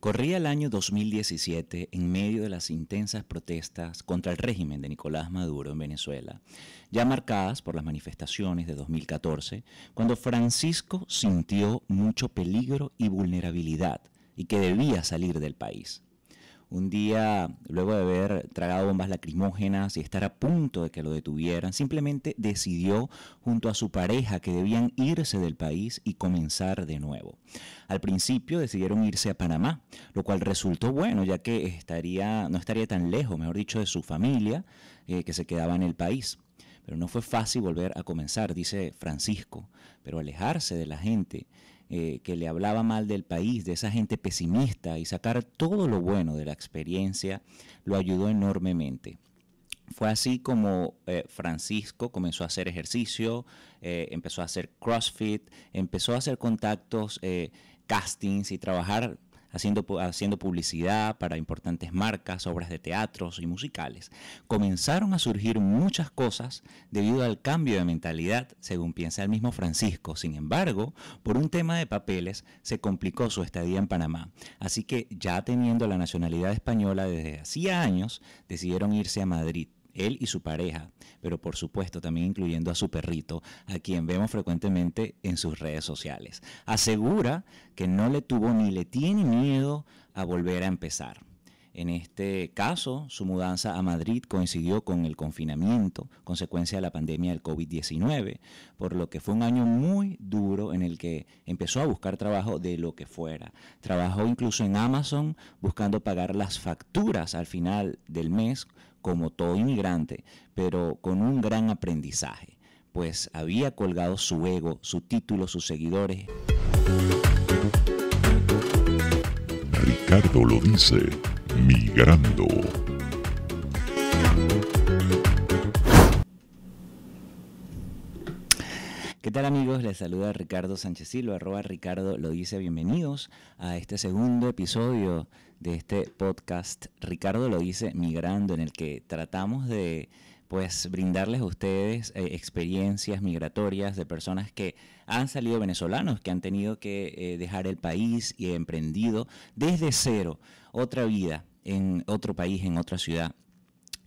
Corría el año 2017 en medio de las intensas protestas contra el régimen de Nicolás Maduro en Venezuela, ya marcadas por las manifestaciones de 2014, cuando Francisco sintió mucho peligro y vulnerabilidad y que debía salir del país. Un día, luego de haber tragado bombas lacrimógenas y estar a punto de que lo detuvieran, simplemente decidió junto a su pareja que debían irse del país y comenzar de nuevo. Al principio decidieron irse a Panamá, lo cual resultó bueno, ya que no estaría tan lejos, mejor dicho, de su familia eh, que se quedaba en el país. Pero no fue fácil volver a comenzar, dice Francisco, pero alejarse de la gente eh, que le hablaba mal del país, de esa gente pesimista y sacar todo lo bueno de la experiencia, lo ayudó enormemente. Fue así como eh, Francisco comenzó a hacer ejercicio, eh, empezó a hacer CrossFit, empezó a hacer contactos, castings y trabajar haciendo, haciendo publicidad para importantes marcas, obras de teatros y musicales. Comenzaron a surgir muchas cosas debido al cambio de mentalidad, según piensa el mismo Francisco. Sin embargo, por un tema de papeles, se complicó su estadía en Panamá. Así que ya teniendo la nacionalidad española desde hacía años, decidieron irse a Madrid él y su pareja, pero por supuesto también incluyendo a su perrito, a quien vemos frecuentemente en sus redes sociales. Asegura que no le tuvo ni le tiene miedo a volver a empezar. En este caso, su mudanza a Madrid coincidió con el confinamiento, consecuencia de la pandemia del COVID-19, por lo que fue un año muy duro en el que empezó a buscar trabajo de lo que fuera. Trabajó incluso en Amazon buscando pagar las facturas al final del mes como todo inmigrante, pero con un gran aprendizaje, pues había colgado su ego, su título, sus seguidores. Ricardo lo dice, migrando. ¿Qué tal amigos? Les saluda Ricardo Sánchez Silva, arroba Ricardo lo dice. Bienvenidos a este segundo episodio de este podcast. Ricardo lo dice migrando, en el que tratamos de pues brindarles a ustedes eh, experiencias migratorias de personas que han salido venezolanos, que han tenido que eh, dejar el país y emprendido desde cero otra vida en otro país, en otra ciudad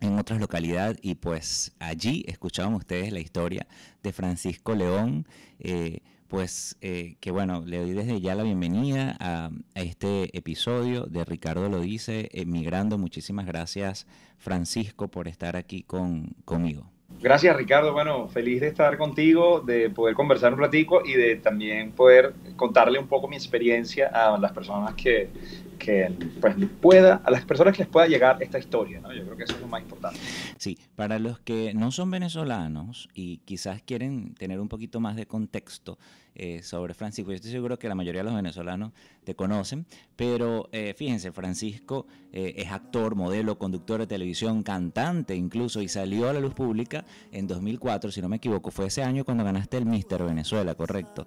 en otras localidades y pues allí escuchaban ustedes la historia de Francisco León, eh, pues eh, que bueno, le doy desde ya la bienvenida a, este episodio de Ricardo lo dice, emigrando. Muchísimas gracias Francisco por estar aquí con, conmigo. Gracias Ricardo, bueno, feliz de estar contigo, de poder conversar un ratico y de también poder contarle un poco mi experiencia a las personas que, que pues, pueda, a las personas que les pueda llegar esta historia, ¿no? Yo creo que eso es lo más importante. Sí, para los que no son venezolanos y quizás quieren tener un poquito más de contexto eh, sobre Francisco, yo estoy seguro que la mayoría de los venezolanos te conocen, pero eh, fíjense, Francisco eh, es actor, modelo, conductor de televisión, cantante incluso, y salió a la luz pública en 2004, si no me equivoco, fue ese año cuando ganaste el Mister Venezuela, correcto.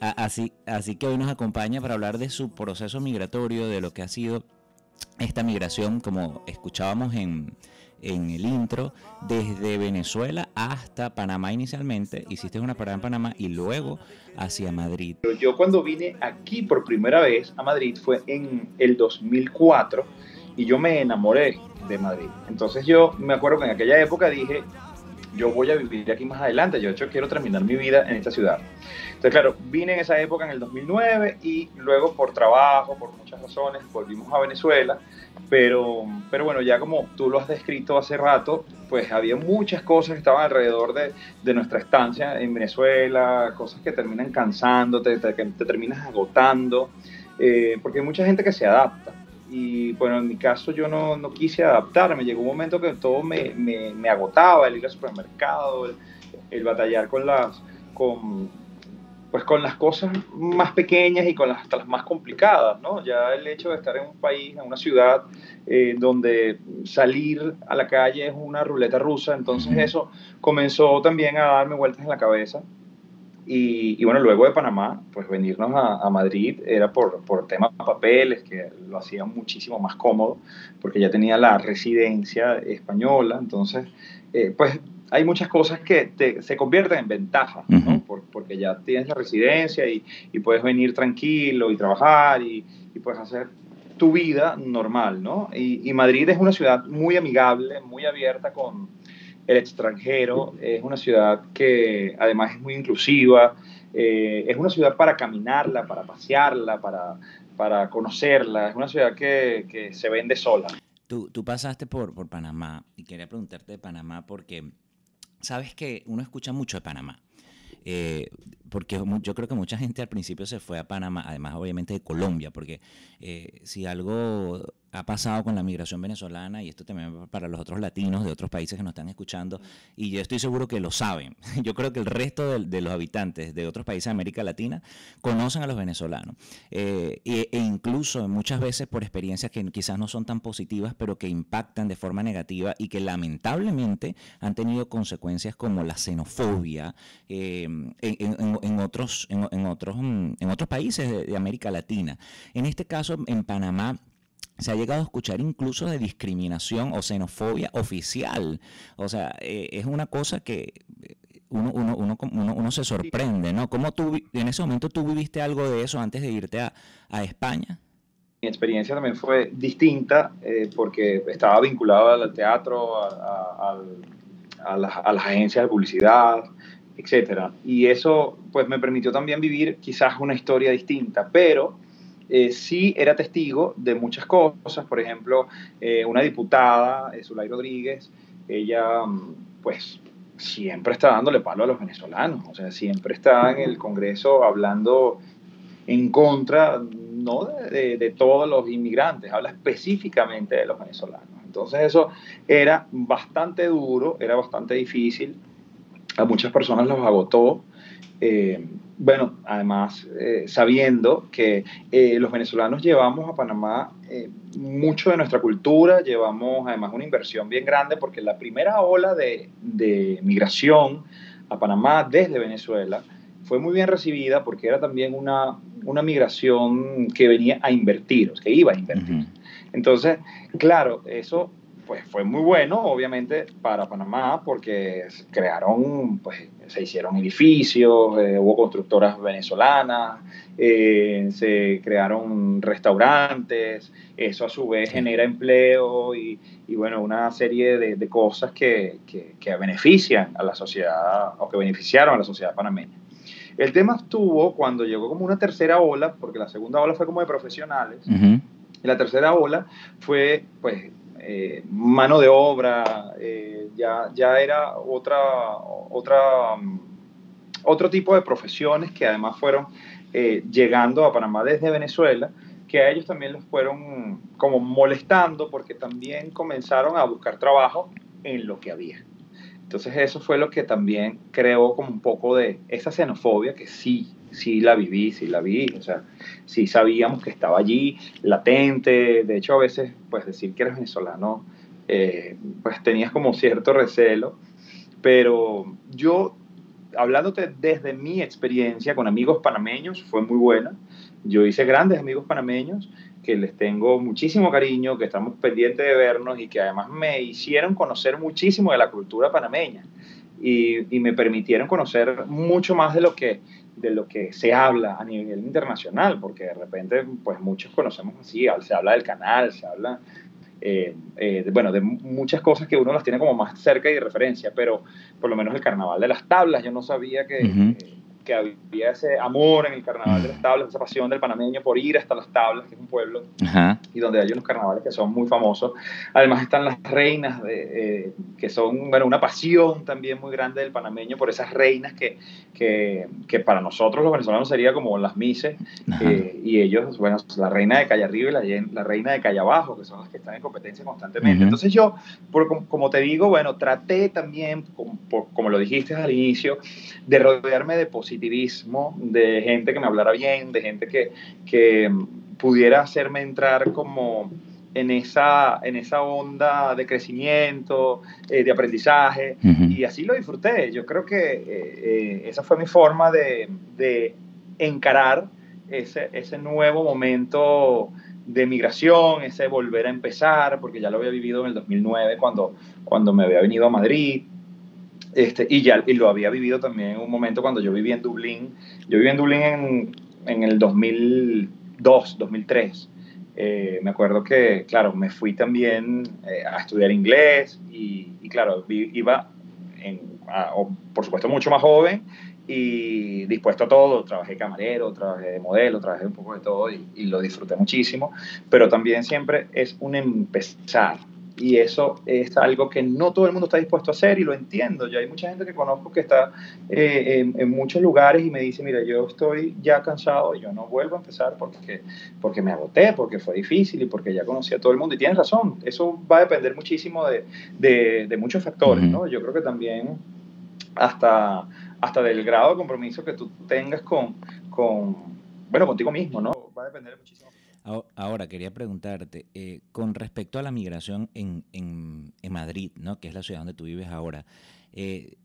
Así, así que hoy nos acompaña para hablar de su proceso migratorio, de lo que ha sido esta migración, como escuchábamos en, en el intro, desde Venezuela hasta Panamá inicialmente. Hiciste una parada en Panamá y luego hacia Madrid. Yo cuando vine aquí por primera vez a Madrid fue en el 2004 y yo me enamoré de Madrid. Entonces yo me acuerdo que en aquella época dije, yo voy a vivir aquí más adelante, yo hecho quiero terminar mi vida en esta ciudad. Entonces, claro, vine en esa época, en el 2009, y luego por trabajo, por muchas razones, volvimos a Venezuela, pero, pero bueno, ya como tú lo has descrito hace rato, pues había muchas cosas que estaban alrededor de, de nuestra estancia en Venezuela, cosas que terminan cansándote, que te terminas agotando, eh, porque hay mucha gente que se adapta y bueno, en mi caso yo no, no quise adaptarme, llegó un momento que todo me, me, me agotaba, el ir al supermercado, el, el, batallar con las, con, pues con las cosas más pequeñas y con las, hasta las más complicadas, ¿no? Ya el hecho de estar en un país, en una ciudad eh, donde salir a la calle es una ruleta rusa, entonces eso comenzó también a darme vueltas en la cabeza y, bueno, luego de Panamá, pues venirnos a, Madrid era por, por temas de papeles, que lo hacía muchísimo más cómodo, porque ya tenía la residencia española, entonces, eh, pues hay muchas cosas que se convierten en ventaja, ¿no? porque ya tienes la residencia y, y, puedes venir tranquilo y trabajar y, y puedes hacer tu vida normal, ¿no? Y, y, Madrid es una ciudad muy amigable, muy abierta con el extranjero, es una ciudad que además es muy inclusiva, eh, es una ciudad para caminarla, para pasearla, para, para conocerla, es una ciudad que, que se vende sola. Tú, tú pasaste por, por Panamá y quería preguntarte de Panamá porque sabes que uno escucha mucho de Panamá. Eh, porque yo creo que mucha gente al principio se fue a Panamá, además obviamente de Colombia, porque eh, si algo ha pasado con la migración venezolana y esto también para los otros latinos de otros países que nos están escuchando y yo estoy seguro que lo saben. Yo creo que el resto de, los habitantes de otros países de América Latina conocen a los venezolanos eh, e, incluso muchas veces por experiencias que quizás no son tan positivas pero que impactan de forma negativa y que lamentablemente han tenido consecuencias como la xenofobia eh, en, otros, en, otros, en otros países de América Latina. En este caso, en Panamá, se ha llegado a escuchar incluso de discriminación o xenofobia oficial. O sea, eh, es una cosa que eh, uno, uno, uno, uno, se sorprende, ¿no? ¿Cómo tú, en ese momento tú viviste algo de eso antes de irte a, a España? Mi experiencia también fue distinta eh, porque estaba vinculado al teatro, a, a, las, a, las, agencias de publicidad, etcétera. Y eso pues me permitió también vivir quizás una historia distinta, pero eh, sí era testigo de muchas cosas. Por ejemplo, eh, una diputada, eh, Zulay Rodríguez, ella mm, pues siempre está dándole palo a los venezolanos, o sea, siempre está en el Congreso hablando en contra, no de, de, todos los inmigrantes, habla específicamente de los venezolanos. Entonces eso era bastante duro, era bastante difícil, a muchas personas los agotó. Eh, bueno, además, eh, sabiendo que eh, los venezolanos llevamos a Panamá mucho de nuestra cultura, llevamos además una inversión bien grande, porque la primera ola de, de, migración a Panamá desde Venezuela fue muy bien recibida porque era también una, una migración que venía a invertir, que iba a invertir. Entonces, claro, eso pues fue muy bueno, obviamente, para Panamá, porque crearon, pues se hicieron edificios, eh, hubo constructoras venezolanas, eh, se crearon restaurantes, eso a su vez genera empleo y, y bueno, una serie de, de cosas que, que, que, benefician a la sociedad o que beneficiaron a la sociedad panameña. El tema estuvo cuando llegó como una tercera ola, porque la segunda ola fue como de profesionales, y la tercera ola fue pues eh, mano de obra, eh, ya, ya era otra, otra, mm, otro tipo de profesiones que además fueron eh, llegando a Panamá desde Venezuela, que a ellos también los fueron como molestando porque también comenzaron a buscar trabajo en lo que había. Entonces eso fue lo que también creó como un poco de esa xenofobia que sí sí la viví, sí la vi, o sea, sí sabíamos que estaba allí, latente, de hecho a veces, pues decir que eres venezolano, eh, pues tenías como cierto recelo, pero yo, hablándote desde mi experiencia con amigos panameños, fue muy buena, yo hice grandes amigos panameños que les tengo muchísimo cariño, que estamos pendientes de vernos y que además me hicieron conocer muchísimo de la cultura panameña y, y me permitieron conocer mucho más de lo que de lo que se habla a nivel internacional, porque de repente, pues muchos conocemos así, se habla del canal, se habla, eh, eh, de, bueno, de muchas cosas que uno las tiene como más cerca y de referencia, pero por lo menos el carnaval de las tablas, yo no sabía que, que había ese amor en el carnaval de las tablas, esa pasión del panameño por ir hasta las tablas, que es un pueblo, y donde hay unos carnavales que son muy famosos. Además están las reinas, de, eh, que son bueno, una pasión también muy grande del panameño por esas reinas que, que, que para nosotros los venezolanos sería como las mises, eh, y ellos, bueno, la reina de calle arriba y la, la, reina de calle abajo, que son las que están en competencia constantemente. Entonces yo, por, como te digo, bueno, traté también, como, como lo dijiste al inicio, de rodearme de posibilidades positivismo, de gente que me hablara bien, de gente que, que pudiera hacerme entrar como en esa, en esa onda de crecimiento, eh, de aprendizaje, y así lo disfruté. Yo creo que eh, eh, esa fue mi forma de, de encarar ese, ese, nuevo momento de migración, ese volver a empezar, porque ya lo había vivido en el 2009 cuando, cuando me había venido a Madrid, este, y ya y lo había vivido también en un momento cuando yo vivía en Dublín. Yo viví en Dublín en, en el 2002, 2003. Eh, me acuerdo que, claro, me fui también eh, a estudiar inglés y, claro, iba, en, por supuesto, mucho más joven y dispuesto a todo. Trabajé camarero, trabajé de modelo, trabajé un poco de todo y, y lo disfruté muchísimo, pero también siempre es un empezar y eso es algo que no todo el mundo está dispuesto a hacer y lo entiendo. Ya hay mucha gente que conozco que está eh, en, muchos lugares y me dice, mira, yo estoy ya cansado, yo no vuelvo a empezar porque, porque me agoté, porque fue difícil y porque ya conocí a todo el mundo. Y tienes razón, eso va a depender muchísimo de, de, muchos factores, ¿no? Yo creo que también hasta, hasta del grado de compromiso que tú tengas con, con bueno, contigo mismo, ¿no? Va a depender muchísimo. Ahora, quería preguntarte, eh, con respecto a la migración en, en, Madrid, ¿no? que es la ciudad donde tú vives ahora, eh,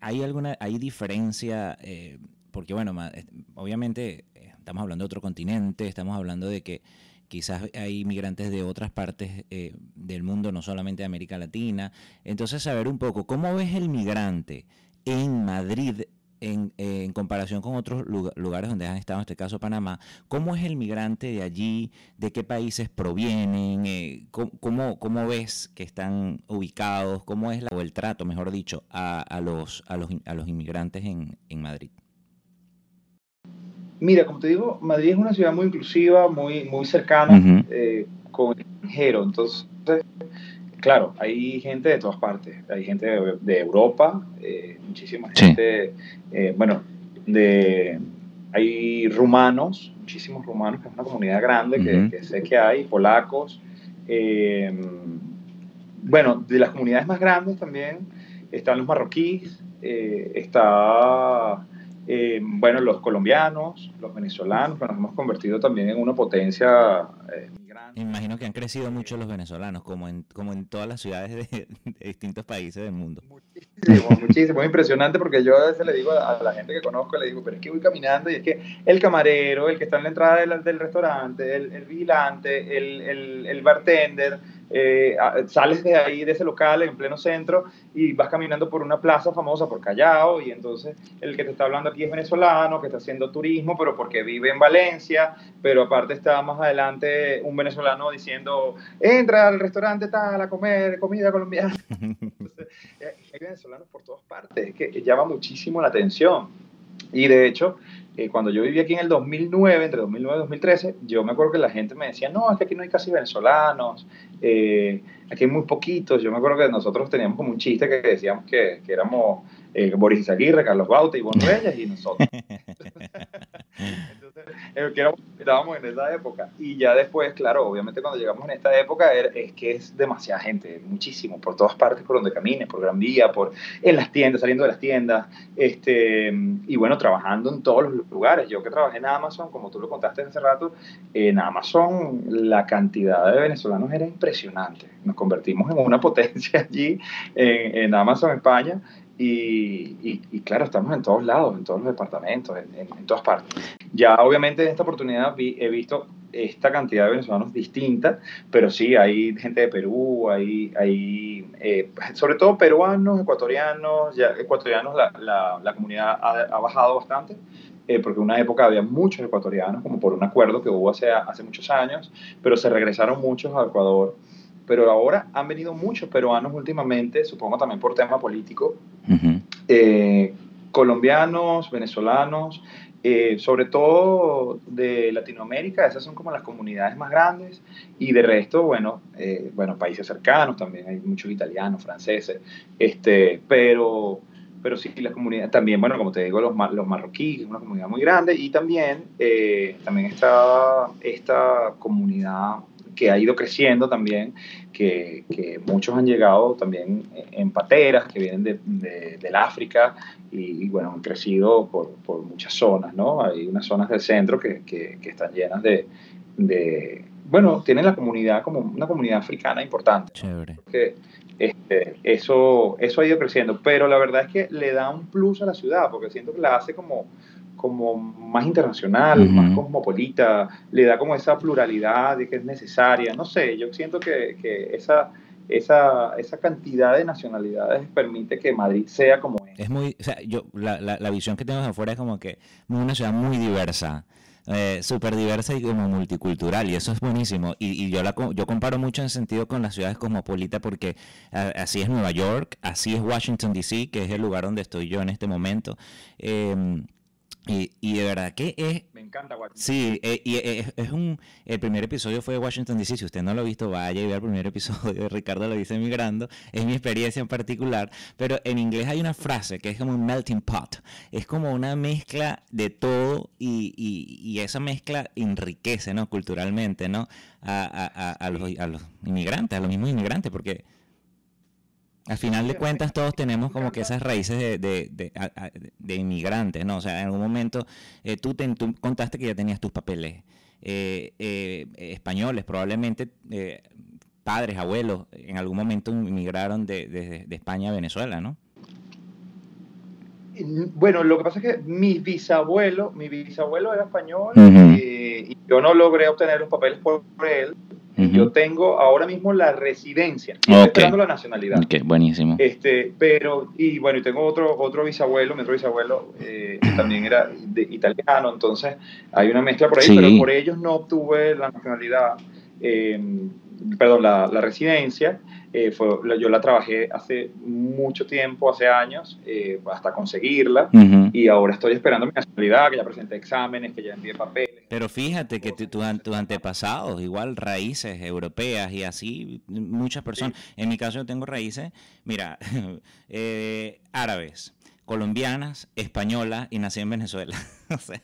¿hay alguna hay diferencia? Eh, porque, bueno, obviamente estamos hablando de otro continente, estamos hablando de que quizás hay migrantes de otras partes del mundo, no solamente de América Latina. Entonces, saber un poco, ¿cómo ves el migrante en Madrid en, comparación con otros lugares donde han estado, en este caso Panamá, ¿cómo es el migrante de allí? ¿De qué países provienen? Eh, ¿cómo, cómo, ves que están ubicados? ¿Cómo es la, o el trato, mejor dicho, a, los, a, los, a los inmigrantes en, en Madrid? Mira, como te digo, Madrid es una ciudad muy inclusiva, muy, muy cercana eh, con el extranjero. Entonces, claro, hay gente de todas partes. Hay gente de, Europa, eh, muchísima gente, eh, bueno, de, hay rumanos, muchísimos rumanos, que es una comunidad grande que, sé que hay, polacos. Eh, bueno, de las comunidades más grandes también están los marroquíes, está, bueno, los colombianos, los venezolanos, nos hemos convertido también en una potencia imagino que han crecido mucho los venezolanos, como en, como en todas las ciudades de, distintos países del mundo. Muchísimo, muchísimo. Es impresionante porque yo a veces le digo a, la gente que conozco, le digo, pero es que voy caminando y es que el camarero, el que está en la entrada del, del restaurante, el, el vigilante, el, el, el bartender, eh, sales de ahí, de ese local en pleno centro y vas caminando por una plaza famosa por Callao y entonces el que te está hablando aquí es venezolano, que está haciendo turismo, pero porque vive en Valencia, pero aparte está más adelante un venezolano diciendo, entra al restaurante tal a comer comida colombiana. Eh, hay venezolanos por todas partes, que llama muchísimo la atención. Y de hecho, eh, cuando yo viví aquí en el 2009, entre 2009 y 2013, yo me acuerdo que la gente me decía, no, es que aquí no hay casi venezolanos, eh, aquí hay muy poquitos. Yo me acuerdo que nosotros teníamos como un chiste que decíamos que, que éramos eh, Boris Izaguirre, Carlos Bauta, y Reyes y nosotros. Eh, que estábamos en esa época. Y ya después, claro, obviamente cuando llegamos en esta época es que es demasiada gente, muchísimo, por todas partes, por donde camines, por Gran Vía, por, en las tiendas, saliendo de las tiendas, este, y bueno, trabajando en todos los lugares. Yo que trabajé en Amazon, como tú lo contaste hace rato, en Amazon la cantidad de venezolanos era impresionante. Nos convertimos en una potencia allí en Amazon España y, claro, estamos en todos lados, en todos los departamentos, en, todas partes. Ya obviamente en esta oportunidad he visto esta cantidad de venezolanos distinta, pero sí, hay gente de Perú, hay, hay eh, sobre todo peruanos, ecuatorianos, ya ecuatorianos la, la, comunidad ha, bajado bastante, eh, porque en una época había muchos ecuatorianos, como por un acuerdo que hubo hace, hace muchos años, pero se regresaron muchos a Ecuador pero ahora han venido muchos peruanos últimamente, supongo también por tema político, eh, colombianos, venezolanos, eh, sobre todo de Latinoamérica, esas son como las comunidades más grandes, y de resto, bueno, eh, bueno países cercanos también, hay muchos italianos, franceses, este, pero, pero sí, las comunidades, también, bueno, como te digo, los, los marroquíes, una comunidad muy grande, y también, también está esta comunidad que ha ido creciendo también, que, que, muchos han llegado también en pateras que vienen de, del África y, bueno, han crecido por, por, muchas zonas, ¿no? Hay unas zonas del centro que, que, que están llenas de, de, bueno, tienen la comunidad como una comunidad africana importante. Chévere. Que, este, eso, eso ha ido creciendo, pero la verdad es que le da un plus a la ciudad, porque siento que la hace como como más internacional, más cosmopolita, le da como esa pluralidad de que es necesaria. No sé, yo siento que, que esa, esa, esa, cantidad de nacionalidades permite que Madrid sea como es. Es muy, o sea, yo, la, la, visión que tengo de afuera es como que una ciudad muy diversa. eh, súper diversa y como multicultural, y eso es buenísimo. Y, yo, la, yo comparo mucho en sentido con las ciudades cosmopolitas porque así es Nueva York, así es Washington, D.C., que es el lugar donde estoy yo en este momento. Em, y, y, de verdad que es... Me encanta Washington. Sí, eh, y es, es, un... El primer episodio fue de Washington DC. Si usted no lo ha visto, vaya y vea el primer episodio. Ricardo lo dice migrando. Es mi experiencia en particular. Pero en inglés hay una frase que es como un melting pot. Es como una mezcla de todo y, y, y esa mezcla enriquece, ¿no? Culturalmente, ¿no? A, a, a, los, a los inmigrantes, a los mismos inmigrantes, porque al final de cuentas todos tenemos como que esas raíces de, de, de, inmigrantes, ¿no? O sea, en algún momento eh, tú, te, contaste que ya tenías tus papeles eh, eh, españoles, probablemente padres, abuelos, en algún momento inmigraron de, España a Venezuela, ¿no? Bueno, lo que pasa es que mi bisabuelo, mi bisabuelo era español y yo no logré obtener los papeles por él, yo tengo ahora mismo la residencia, estoy esperando la nacionalidad. Ok, buenísimo. Este, pero, y bueno, y tengo otro, otro bisabuelo, mi otro bisabuelo eh, también era de, italiano, entonces hay una mezcla por ahí, pero por ellos no obtuve la nacionalidad, eh, perdón, la, la residencia. Eh, fue, yo la trabajé hace mucho tiempo, hace años, eh, hasta conseguirla, y ahora estoy esperando mi nacionalidad, que ya presenté exámenes, que ya envié papeles. Pero fíjate que tus antepasados, igual raíces europeas y así, muchas personas, en mi caso yo tengo raíces, mira, eh, árabes colombianas, españolas y nací en Venezuela. o sea,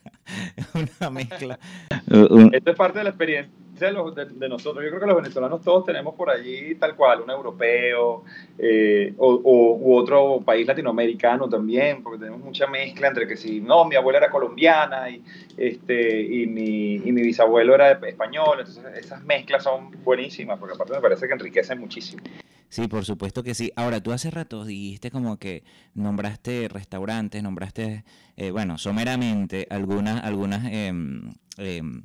una mezcla. Esto es parte de la experiencia de, nosotros. Yo creo que los venezolanos todos tenemos por allí tal cual, un europeo eh, o, u otro país latinoamericano también, porque tenemos mucha mezcla entre que si, no, mi abuela era colombiana y, este, y, mi, y mi bisabuelo era español, entonces esas mezclas son buenísimas, porque aparte me parece que enriquecen muchísimo. Sí, por supuesto que sí. Ahora, tú hace rato dijiste como que nombraste restaurantes, nombraste, eh, bueno, someramente algunas, algunas em, em,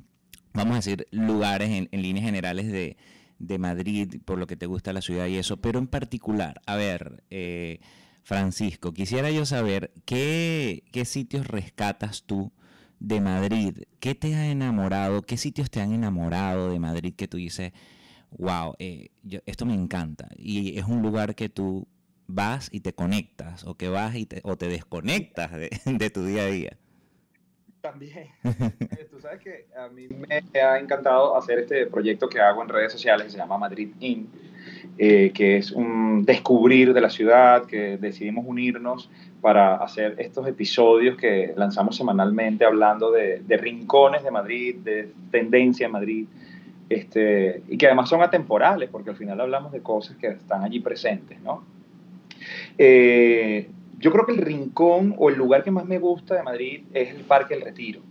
vamos a decir, lugares en, líneas generales de, Madrid, por lo que te gusta la ciudad y eso, pero en particular, a ver, eh, Francisco, quisiera yo saber qué, qué sitios rescatas tú de Madrid, qué te ha enamorado, qué sitios te han enamorado de Madrid que tú dices, wow, eh, esto me encanta, y es un lugar que tú vas y te conectas, o que vas y te, o te desconectas de tu día a día. También. Eh, tú sabes que a mí me ha encantado hacer este proyecto que hago en redes sociales que se llama Madrid In, eh, que es un descubrir de la ciudad, que decidimos unirnos para hacer estos episodios que lanzamos semanalmente hablando de, rincones de Madrid, de tendencia en Madrid, este, y que además son atemporales, porque al final hablamos de cosas que están allí presentes, ¿no? Eh, yo creo que el rincón o el lugar que más me gusta de Madrid es el Parque El Retiro.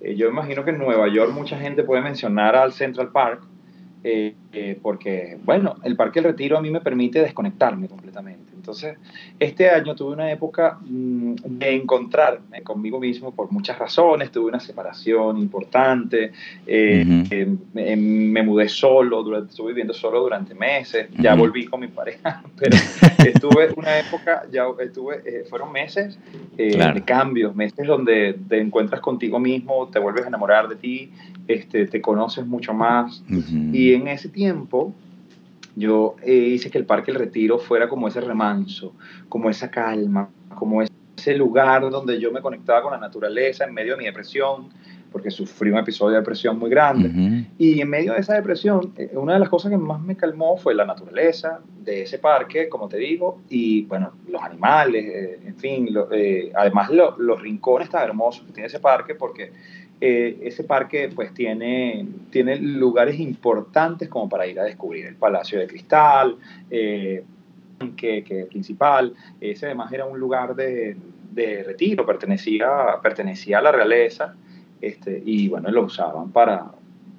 Eh, yo imagino que en Nueva York mucha gente puede mencionar al Central Park, eh, eh, porque, bueno, el Parque El Retiro a mí me permite desconectarme completamente. Entonces, este año tuve una época mm, de encontrarme conmigo mismo por muchas razones. Tuve una separación importante, eh, em, em, me mudé solo, durante, estuve viviendo solo durante meses, ya volví con mi pareja, pero estuve una época, ya estuve, eh, fueron meses eh, de cambios, meses donde te encuentras contigo mismo, te vuelves a enamorar de ti, este, te conoces mucho más. Y en ese tiempo yo eh, hice que el Parque El Retiro fuera como ese remanso, como esa calma, como ese lugar donde yo me conectaba con la naturaleza en medio de mi depresión, porque sufrí un episodio de depresión muy grande. Y en medio de esa depresión, eh, una de las cosas que más me calmó fue la naturaleza de ese parque, como te digo, y bueno, los animales, eh, en fin, además los rincones tan hermosos que tiene ese parque, porque eh, ese parque pues tiene, tiene lugares importantes como para ir a descubrir el Palacio de Cristal, eh, que, principal, ese además era un lugar de, retiro, pertenecía, pertenecía a la realeza, este, y bueno, lo usaban para,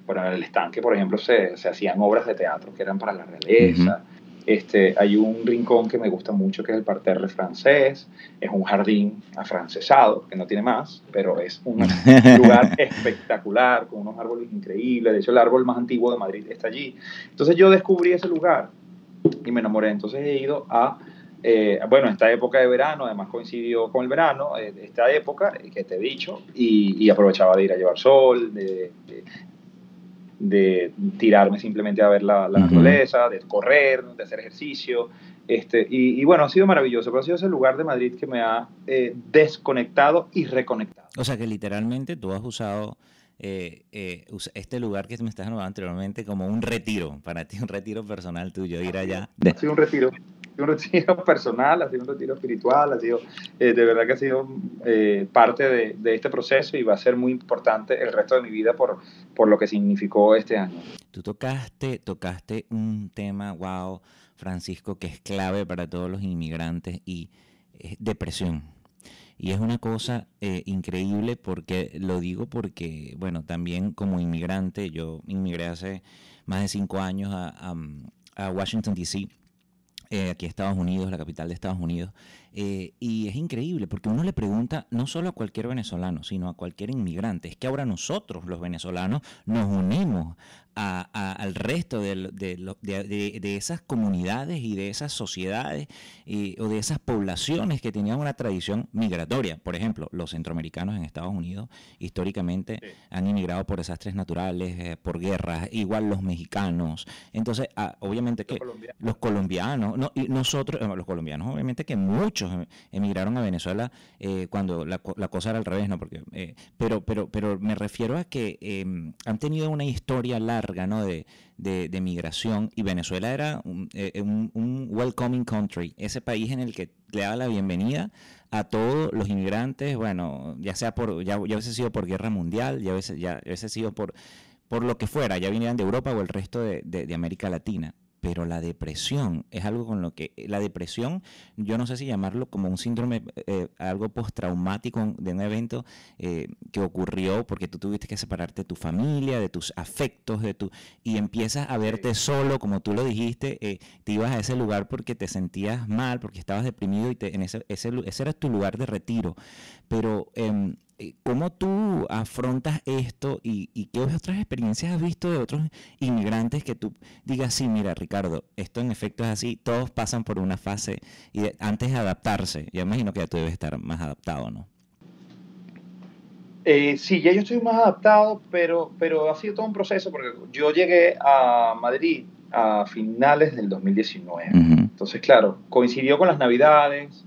para el estanque, por ejemplo, se, se hacían obras de teatro que eran para la realeza. Este, hay un rincón que me gusta mucho que es el parterre francés, es un jardín afrancesado, que no tiene más, pero es un lugar espectacular, con unos árboles increíbles, de hecho el árbol más antiguo de Madrid está allí. Entonces yo descubrí ese lugar y me enamoré, entonces he ido a eh, bueno, esta época de verano, además coincidió con el verano, eh, esta época que te he dicho, y, aprovechaba de ir a llevar sol, de, de, tirarme simplemente a ver la, naturaleza, de correr, de hacer ejercicio. Este, y, bueno, ha sido maravilloso, pero ha sido ese lugar de Madrid que me ha eh, desconectado y reconectado. O sea que literalmente tú has usado este lugar que me estás hablando anteriormente como un retiro, para ti un retiro personal tuyo, ir allá. Ha sido un retiro un retiro personal, ha sido un retiro espiritual, ha sido, eh, de verdad que ha sido eh, parte de, de, este proceso y va a ser muy importante el resto de mi vida por, por lo que significó este año. Tú tocaste, tocaste un tema, wow, Francisco, que es clave para todos los inmigrantes y es depresión. Y es una cosa eh, increíble porque lo digo porque, bueno, también como inmigrante, yo inmigré hace más de cinco años a, a, a Washington, D.C eh, aquí Estados Unidos, la capital de Estados Unidos, eh, y es increíble porque uno le pregunta no solo a cualquier venezolano, sino a cualquier inmigrante. Es que ahora nosotros, los venezolanos, nos unimos al resto de, de, esas comunidades y de esas sociedades o de esas poblaciones que tenían una tradición migratoria. Por ejemplo, los centroamericanos en Estados Unidos históricamente han inmigrado por desastres naturales, eh, por guerras, igual los mexicanos. Entonces, ah, obviamente que los colombianos, no, y nosotros, eh, los colombianos, obviamente que muchos em, emigraron a Venezuela eh, cuando la, cosa era al revés, ¿no? Porque, pero, pero, pero me refiero a que em, han tenido una historia larga de, migración y Venezuela era eh, un, welcoming country, ese país en el que le daba la bienvenida a todos los inmigrantes, bueno, ya sea por, ya, ya hubiese sido por guerra mundial, ya hubiese, ya hubiese sido por, por lo que fuera, ya vinieran de Europa o el resto de América Latina pero la depresión es algo con lo que la depresión yo no sé si llamarlo como un síndrome eh, algo postraumático de un evento eh, que ocurrió porque tú tuviste que separarte de tu familia de tus afectos de tu y empiezas a verte solo como tú lo dijiste eh, te ibas a ese lugar porque te sentías mal porque estabas deprimido y en ese, ese, ese era tu lugar de retiro. Pero em, eh, ¿Cómo tú afrontas esto y, qué otras experiencias has visto de otros inmigrantes que tú digas, sí, mira, Ricardo, esto en efecto es así, todos pasan por una fase y antes de adaptarse, yo imagino que ya tú debes estar más adaptado, ¿no? Eh, sí, ya yo estoy más adaptado, pero, pero ha sido todo un proceso porque yo llegué a Madrid a finales del 2019. Entonces, claro, coincidió con las Navidades,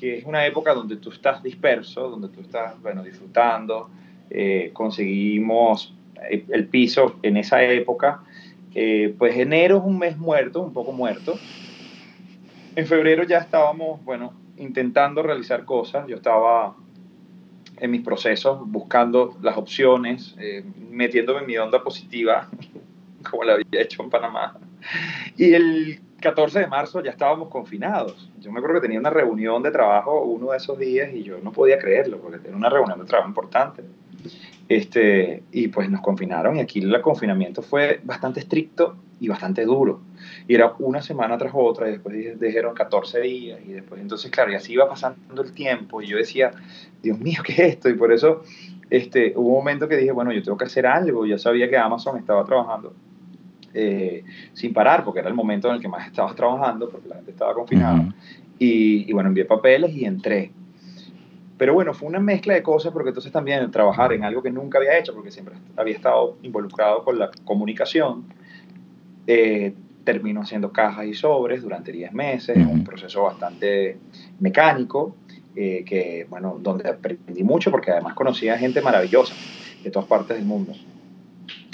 que es una época donde tú estás disperso, donde tú estás, bueno, disfrutando. Eh, conseguimos el piso en esa época. Eh, pues enero es un mes muerto, un poco muerto. En febrero ya estábamos, bueno, intentando realizar cosas. Yo estaba en mis procesos buscando las opciones, eh, metiéndome en mi onda positiva, como la había hecho en Panamá. Y el 14 de marzo ya estábamos confinados. Yo me acuerdo que tenía una reunión de trabajo uno de esos días y yo no podía creerlo porque tenía una reunión de trabajo importante. Este, y pues nos confinaron y aquí el confinamiento fue bastante estricto y bastante duro. Y era una semana tras otra y después dijeron 14 días y después entonces claro, y así iba pasando el tiempo y yo decía, Dios mío, ¿qué es esto? Y por eso este, hubo un momento que dije, bueno, yo tengo que hacer algo. Ya sabía que Amazon estaba trabajando eh, sin parar, porque era el momento en el que más estabas trabajando, porque la gente estaba confinada. y, bueno, envié papeles y entré. Pero bueno, fue una mezcla de cosas, porque entonces también trabajar en algo que nunca había hecho, porque siempre había estado involucrado con la comunicación, eh, terminó haciendo cajas y sobres durante 10 meses, un proceso bastante mecánico, eh, que, bueno, donde aprendí mucho, porque además conocía gente maravillosa de todas partes del mundo.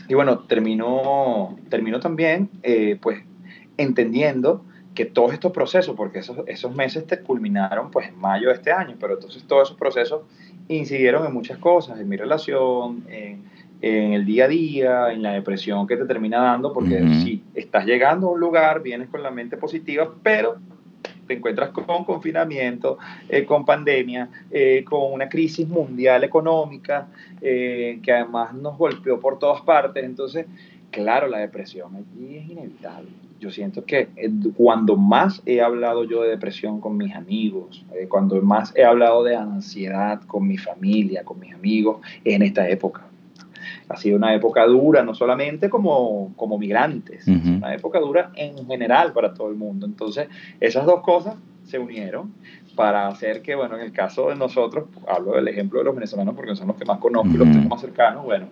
Y bueno, terminó, terminó también eh, pues entendiendo que todos estos procesos, porque esos, esos meses te culminaron pues en mayo de este año, pero entonces todos esos procesos incidieron en muchas cosas, en mi relación, en, en el día a día, en la depresión que te termina dando, porque si estás llegando a un lugar, vienes con la mente positiva, pero te encuentras con confinamiento, eh, con pandemia, eh, con una crisis mundial económica eh, que además nos golpeó por todas partes. Entonces, claro, la depresión allí es inevitable. Yo siento que cuando más he hablado yo de depresión con mis amigos, cuando más he hablado de ansiedad con mi familia, con mis amigos, es en esta época. Ha sido una época dura, no solamente como, como migrantes, una época dura en general para todo el mundo. Entonces, esas dos cosas se unieron para hacer que, bueno, en el caso de nosotros, hablo del ejemplo de los venezolanos porque son los que más conozco y los tengo más cercanos, bueno,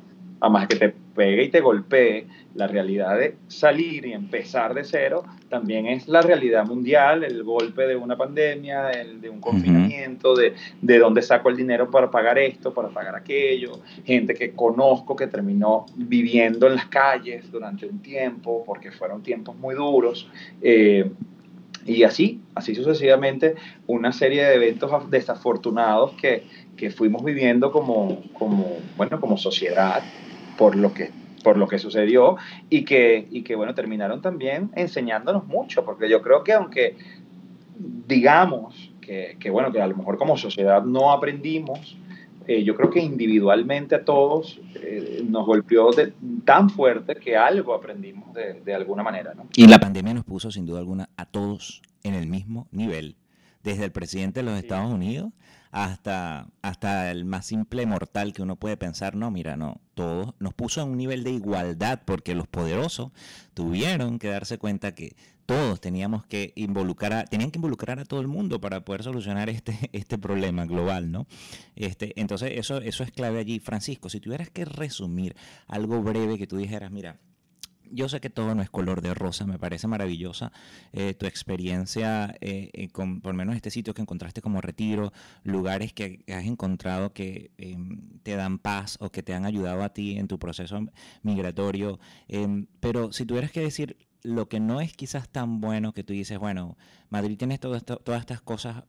además que te pegue y te golpee, la realidad de salir y empezar de cero también es la realidad mundial, el golpe de una pandemia, el de un confinamiento, de, de dónde saco el dinero para pagar esto, para pagar aquello, gente que conozco que terminó viviendo en las calles durante un tiempo, porque fueron tiempos muy duros. Eh, y así, así sucesivamente, una serie de eventos desafortunados que, que fuimos viviendo como, como, bueno, como sociedad por lo que por lo que sucedió y que, y que bueno, terminaron también enseñándonos mucho, porque yo creo que aunque digamos que, que bueno, que a lo mejor como sociedad no aprendimos, eh, yo creo que individualmente a todos eh, nos golpeó de, tan fuerte que algo aprendimos de, de, alguna manera. ¿no? Y la pandemia nos puso sin duda alguna a todos en el mismo nivel, desde el presidente de los Estados Unidos hasta, hasta el más simple mortal que uno puede pensar, no, mira, no, todos nos puso a un nivel de igualdad porque los poderosos tuvieron que darse cuenta que todos teníamos que involucrar a, tenían que involucrar a todo el mundo para poder solucionar este, este problema global, ¿no? Este, entonces, eso, eso es clave allí. Francisco, si tuvieras que resumir algo breve que tú dijeras, mira, yo sé que todo no es color de rosa, me parece maravillosa eh, tu experiencia eh, eh, con por lo menos este sitio que encontraste como retiro, lugares que has encontrado que em, te dan paz o que te han ayudado a ti en tu proceso migratorio. Em, pero si tuvieras que decir lo que no es quizás tan bueno que tú dices, bueno, Madrid tiene todas estas cosas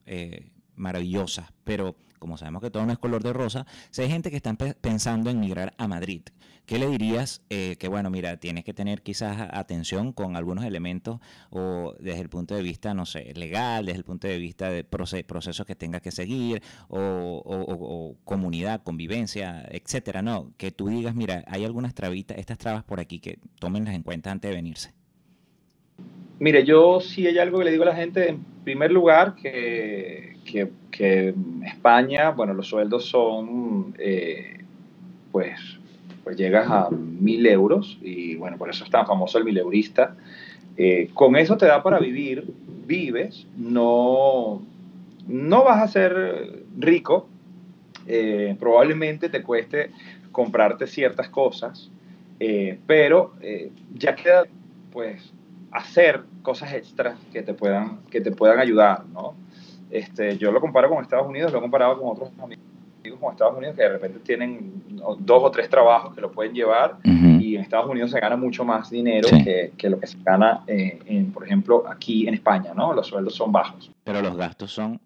maravillosas, pero como sabemos que todo no es color de rosa, si hay gente que está pensando en migrar a Madrid, ¿qué le dirías? Eh, que bueno, mira, tienes que tener quizás atención con algunos elementos o desde el punto de vista, no sé, legal, desde el punto de vista de procesos que tengas que seguir o, comunidad, convivencia, etcétera, ¿no? Que tú digas, mira, hay algunas trabitas, estas trabas por aquí que tómenlas en cuenta antes de venirse. Mire, yo sí hay algo que le digo a la gente, en primer lugar, que, que, España, bueno, los sueldos son, eh, pues, pues llegas a mil euros y bueno, por eso es tan famoso el mileurista. Eh, con eso te da para vivir, vives, no, no vas a ser rico, eh, probablemente te cueste comprarte ciertas cosas, pero ya queda pues hacer cosas extras que te puedan, que te puedan ayudar, ¿no? Este, yo lo comparo con Estados Unidos, lo he comparado con otros amigos con Estados Unidos que de repente tienen dos o tres trabajos que lo pueden llevar y en Estados Unidos se gana mucho más dinero que, que, lo que se gana, eh, en, por ejemplo, aquí en España, ¿no? Los sueldos son bajos. Pero los gastos son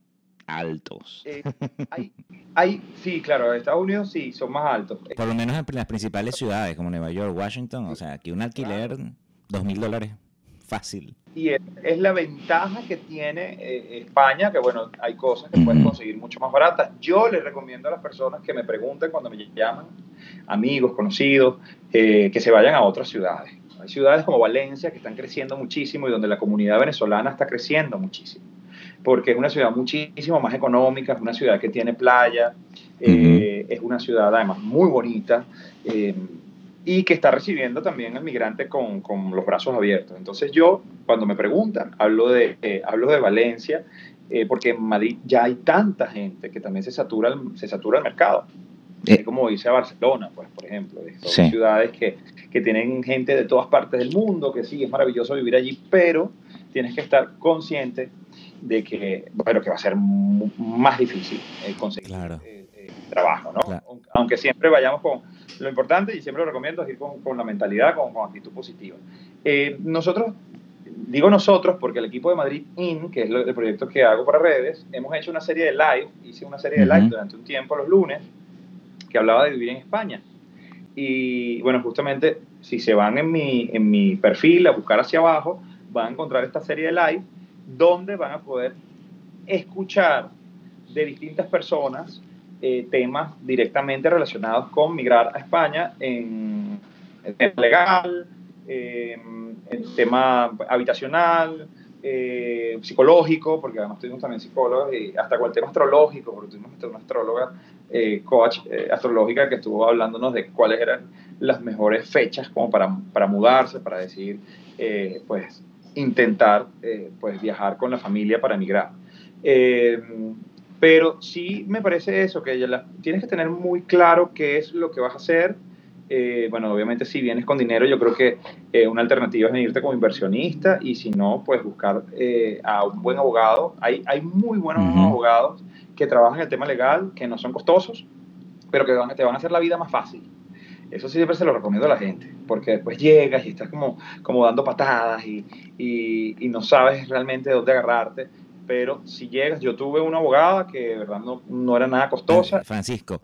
altos. Eh, hay, hay, sí, claro, en Estados Unidos sí, son más altos. Por lo menos en las principales ciudades como Nueva York, Washington, o sea, aquí un alquiler, dos mil dólares fácil. Y es, la ventaja que tiene eh, España, que bueno, hay cosas que puedes conseguir mucho más baratas. Yo les recomiendo a las personas que me pregunten cuando me llaman, amigos, conocidos, eh, que se vayan a otras ciudades. Hay ciudades como Valencia que están creciendo muchísimo y donde la comunidad venezolana está creciendo muchísimo, porque es una ciudad muchísimo más económica, es una ciudad que tiene playa, eh, es una ciudad además muy bonita y que está recibiendo también al migrante con, con, los brazos abiertos. Entonces yo, cuando me preguntan, hablo de, eh, hablo de Valencia, eh, porque en Madrid ya hay tanta gente que también se satura el, se satura el mercado. Eh. como dice Barcelona, pues, por ejemplo, son ciudades que, que tienen gente de todas partes del mundo, que sí, es maravilloso vivir allí, pero tienes que estar consciente de que, bueno, que va a ser más difícil conseguir trabajo, ¿no? Aunque siempre vayamos con lo importante, y siempre lo recomiendo, es ir con, la mentalidad, con, actitud positiva. Eh, nosotros, digo nosotros, porque el equipo de Madrid In, que es el proyecto que hago para redes, hemos hecho una serie de live, hice una serie de live durante un tiempo los lunes, que hablaba de vivir en España. Y bueno, justamente si se van en mi, en mi perfil a buscar hacia abajo, van a encontrar esta serie de live donde van a poder escuchar de distintas personas eh, temas directamente relacionados con migrar a España en el tema legal, en el tema habitacional, eh, psicológico, porque además tuvimos también psicólogos, y hasta con el tema astrológico, porque tuvimos una astróloga, eh, coach eh, astrológica que estuvo hablándonos de cuáles eran las mejores fechas como para, para mudarse, para decir, pues, intentar pues, viajar con la familia para emigrar. Pero sí me parece eso, que tienes que tener muy claro qué es lo que vas a hacer, eh, bueno, obviamente si vienes con dinero, yo creo que eh, una alternativa es venirte como inversionista y si no, pues buscar eh, a un buen abogado. Hay, hay muy buenos abogados que trabajan el tema legal, que no son costosos, pero que te van a hacer la vida más fácil. Eso siempre se lo recomiendo a la gente, porque después llegas y estás como, como dando patadas y, y, y no sabes realmente dónde agarrarte pero si llegas, yo tuve una abogada que de verdad no, no era nada costosa. Francisco,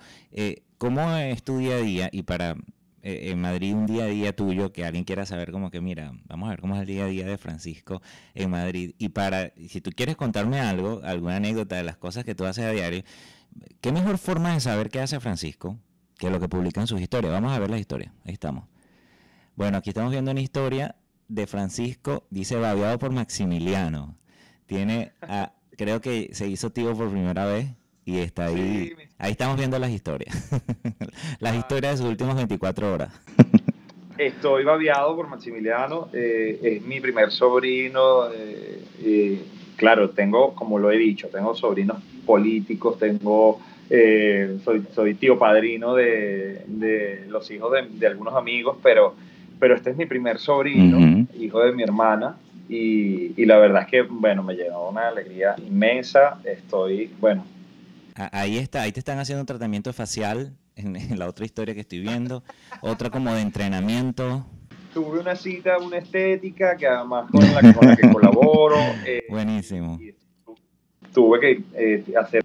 ¿cómo es tu día a día? Y para eh, en Madrid un día a día tuyo que alguien quiera saber como que, mira, vamos a ver cómo es el día a día de Francisco en Madrid. Y para, si tú quieres contarme algo, alguna anécdota de las cosas que tú haces a diario, ¿qué mejor forma de saber qué hace Francisco que lo que publica en sus historias? Vamos a ver la historia. Ahí estamos. Bueno, aquí estamos viendo una historia de Francisco, dice babeado por Maximiliano. Tiene, creo que se hizo tío por primera vez y está ahí. ahí estamos viendo las historias. las ah. historias de sus últimas 24 horas. Estoy babiado por Maximiliano. Eh, es mi primer sobrino. Eh, claro, tengo, como lo he dicho, tengo sobrinos políticos, tengo. Eh, soy, soy tío padrino de, de los hijos de, de, algunos amigos, pero, pero este es mi primer sobrino, hijo de mi hermana. Y, y, la verdad es que, bueno, me llenó una alegría inmensa. Estoy, bueno, Ahí está, ahí te están haciendo un tratamiento facial en, la otra historia que estoy viendo, otra como de entrenamiento. Tuve una cita, una estética que además con la, con la que colaboro. Eh, Buenísimo. Tuve que eh, hacer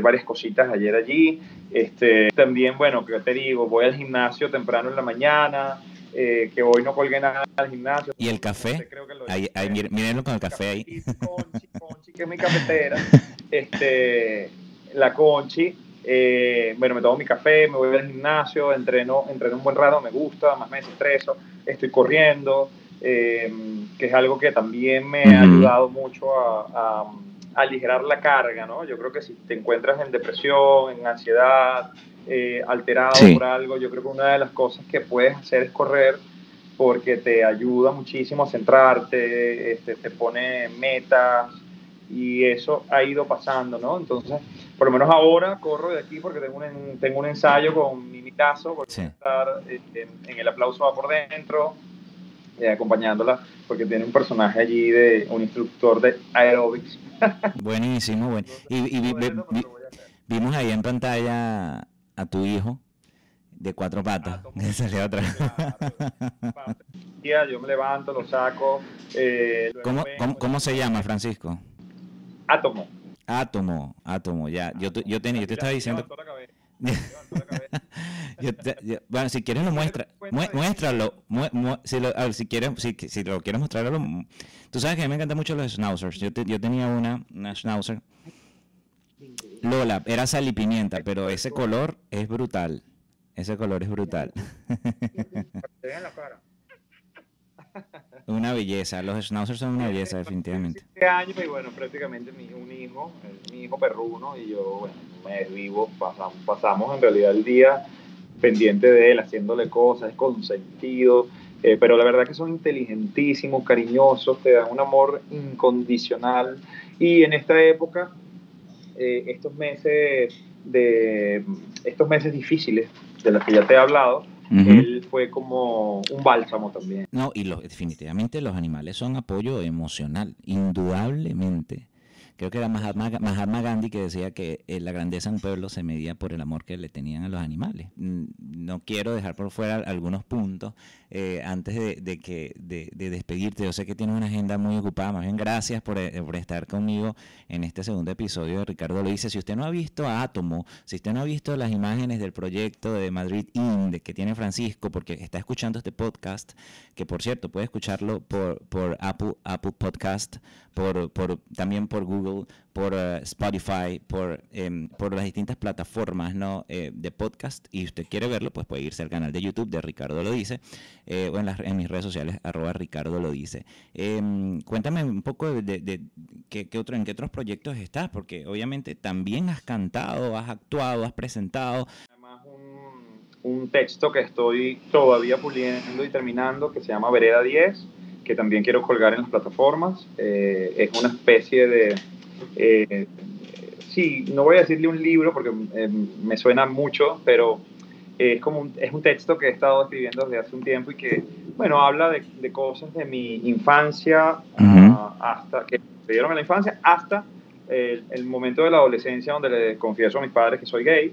varias cositas ayer allí. Este, también, bueno, que te digo, voy al gimnasio temprano en la mañana, eh, que hoy no colgué nada al gimnasio. ¿Y el café? Ahí, ahí, mírenlo con el café ahí. Conchi, Conchi, que es mi cafetera. Este, la Conchi. Eh, bueno, me tomo mi café, me voy al gimnasio, entreno, entreno un buen rato, me gusta, más me estreso, estoy corriendo, eh, que es algo que también me ha ayudado mucho a, aligerar la carga, ¿no? Yo creo que si te encuentras en depresión, en ansiedad, eh, alterado por algo, yo creo que una de las cosas que puedes hacer es correr porque te ayuda muchísimo a centrarte, este, te pone metas, y eso ha ido pasando, ¿no? Entonces, por lo menos ahora corro de aquí porque tengo un, tengo un ensayo con mi Caso, voy a estar este, en, el aplauso va por dentro, eh, acompañándola, porque tiene un personaje allí de un instructor de aerobics. Buenísimo, bueno. Y, vimos ahí en pantalla a tu hijo de cuatro patas, Yo me levanto, lo saco. Eh, ¿Cómo, ¿Cómo se llama, Francisco? Átomo. Átomo, átomo, ya. Yo, yo, tenía, yo te estaba diciendo. bueno, si quieres lo muestra, muéstralo, si, lo, si, quieres, si, si, lo quieres mostrarlo, tú sabes que a mí me encantan mucho los schnauzers, yo, yo tenía una, una schnauzer, Lola, era sal y pimienta, pero ese color es brutal, ese color es brutal. Una belleza, los schnauzers son una belleza, definitivamente. años y bueno, prácticamente mi, un hijo, mi hijo perruno y yo, bueno, me vivo, pasamos, pasamos en realidad el día pendiente de él, haciéndole cosas, consentido, eh, pero la verdad que son inteligentísimos, cariñosos, te dan un amor incondicional y en esta época, eh, estos meses de estos meses difíciles de los que ya te he hablado, él fue como un bálsamo también. No, y definitivamente los animales son apoyo emocional, indudablemente. Creo que era Mahatma, Gandhi que decía que eh, la grandeza de un pueblo se medía por el amor que le tenían a los animales. No quiero dejar por fuera algunos puntos eh, antes de, que, de, despedirte. Yo sé que tienes una agenda muy ocupada. Más bien, gracias por, eh, por, estar conmigo en este segundo episodio de Ricardo lo dice. Si usted no ha visto a Átomo, si usted no ha visto las imágenes del proyecto de Madrid IN que tiene Francisco, porque está escuchando este podcast, que por cierto puede escucharlo por, por Apple, Apple Podcast, por, por, también por Google Por eh, Spotify, por, em, por las distintas plataformas ¿no? Eh, de podcast. Y usted quiere verlo, pues puede irse al canal de YouTube de Ricardo Lo Dice eh, o en, las, mis redes sociales, arroba Ricardo Lo Dice. Em, cuéntame un poco de, qué, otro, en qué otros proyectos estás, porque obviamente también has cantado, has actuado, has presentado. Además, un texto que estoy todavía puliendo y terminando que se llama Vereda 10 que también quiero colgar en las plataformas. es una especie de, eh, sí, no voy a decirle un libro porque eh, me suena mucho, pero es como un, es un texto que he estado escribiendo desde hace un tiempo y que, bueno, habla de, de cosas de mi infancia ah, hasta que me dieron en la infancia hasta el, el, momento de la adolescencia donde le confieso a mis padres que soy gay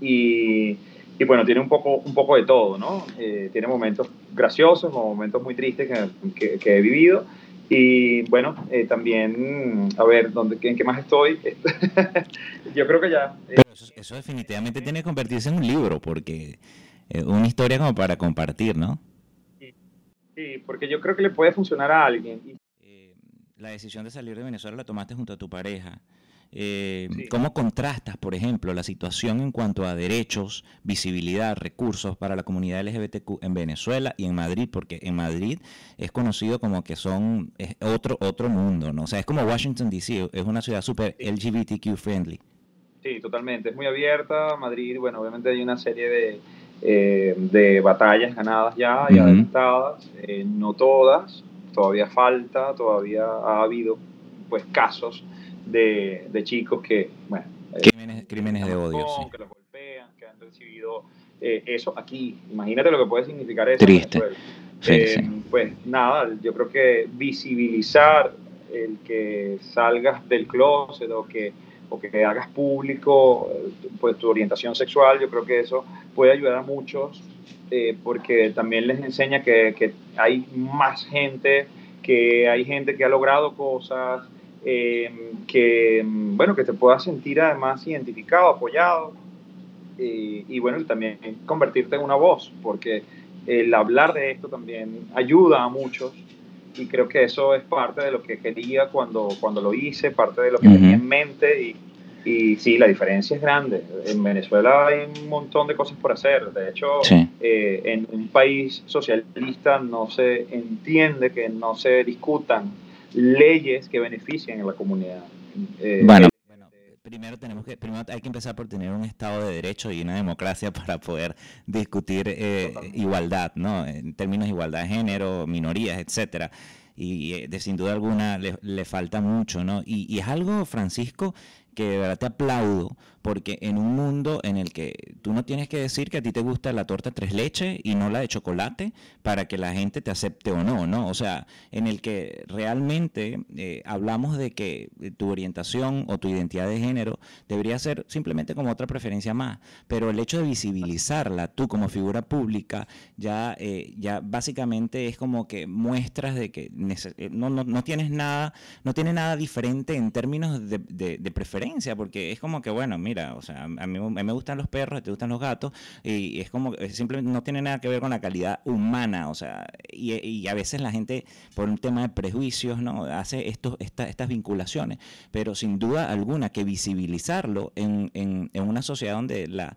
y, y bueno, tiene un poco, un poco de todo, ¿no? Eh, tiene momentos graciosos, momentos muy tristes que, que, que he vivido y bueno, eh, también, a ver, ¿dónde, ¿en qué más estoy? Yo creo que ya. Eh, eso, definitivamente tiene que convertirse en un libro, porque eh, una historia como para compartir, ¿no? Sí, porque yo creo que le puede funcionar a alguien. la decisión de salir de Venezuela la tomaste junto a tu pareja. Eh, ¿Cómo contrastas, por ejemplo, la situación en cuanto a derechos, visibilidad, recursos para la comunidad LGBTQ en Venezuela y en Madrid? Porque en Madrid es conocido como que son otro, otro mundo, ¿no? O sea, es como Washington, D.C., es una ciudad súper LGBTQ friendly. Sí, totalmente, es muy abierta. Madrid, bueno, obviamente hay una serie de, eh, de batallas ganadas ya y adelantadas, eh, no todas, todavía falta, todavía ha habido pues casos de, de chicos que, bueno, crímenes, crímenes de odio, sí. que los golpean, que han recibido eh, eso aquí. Imagínate lo que puede significar eso. Triste. Eh, pues nada, yo creo que visibilizar el que salgas del closet o que, o que hagas público pues, tu orientación sexual, yo creo que eso puede ayudar a muchos eh, porque también les enseña que, que, hay más gente, que hay gente que ha logrado cosas, eh, que, bueno, que te puedas sentir además identificado, apoyado eh, y bueno, también convertirte en una voz, porque el hablar de esto también ayuda a muchos y creo que eso es parte de lo que quería cuando, cuando lo hice, parte de lo que tenía en mente y, y sí, la diferencia es grande. En Venezuela hay un montón de cosas por hacer. De hecho, eh, en un país socialista no se entiende que no se discutan leyes que beneficien a la comunidad. Eh, bueno, primero tenemos que primero hay que empezar por tener un estado de derecho y una democracia para poder discutir eh, igualdad no en términos de igualdad de género minorías etcétera. Y eh, de sin duda alguna le, le falta mucho no y, y, es algo Francisco que de verdad te aplaudo, porque en un mundo en el que tú no tienes que decir que a ti te gusta la torta tres leches y no la de chocolate para que la gente te acepte o no, ¿no? O sea, en el que realmente eh, hablamos de que tu orientación o tu identidad de género debería ser simplemente como otra preferencia más, pero el hecho de visibilizarla tú como figura pública ya, eh, ya básicamente es como que muestras de que eh, no, no, no, tienes nada, no tiene nada diferente en términos de, de, preferencia porque es como que, bueno, mira, o sea, a mí, me gustan los perros, te gustan los gatos, y es como simplemente no tiene nada que ver con la calidad humana, o sea, y, a veces la gente, por un tema de prejuicios, ¿no? Hace estas vinculaciones, pero sin duda alguna que visibilizarlo en, en, en una sociedad donde la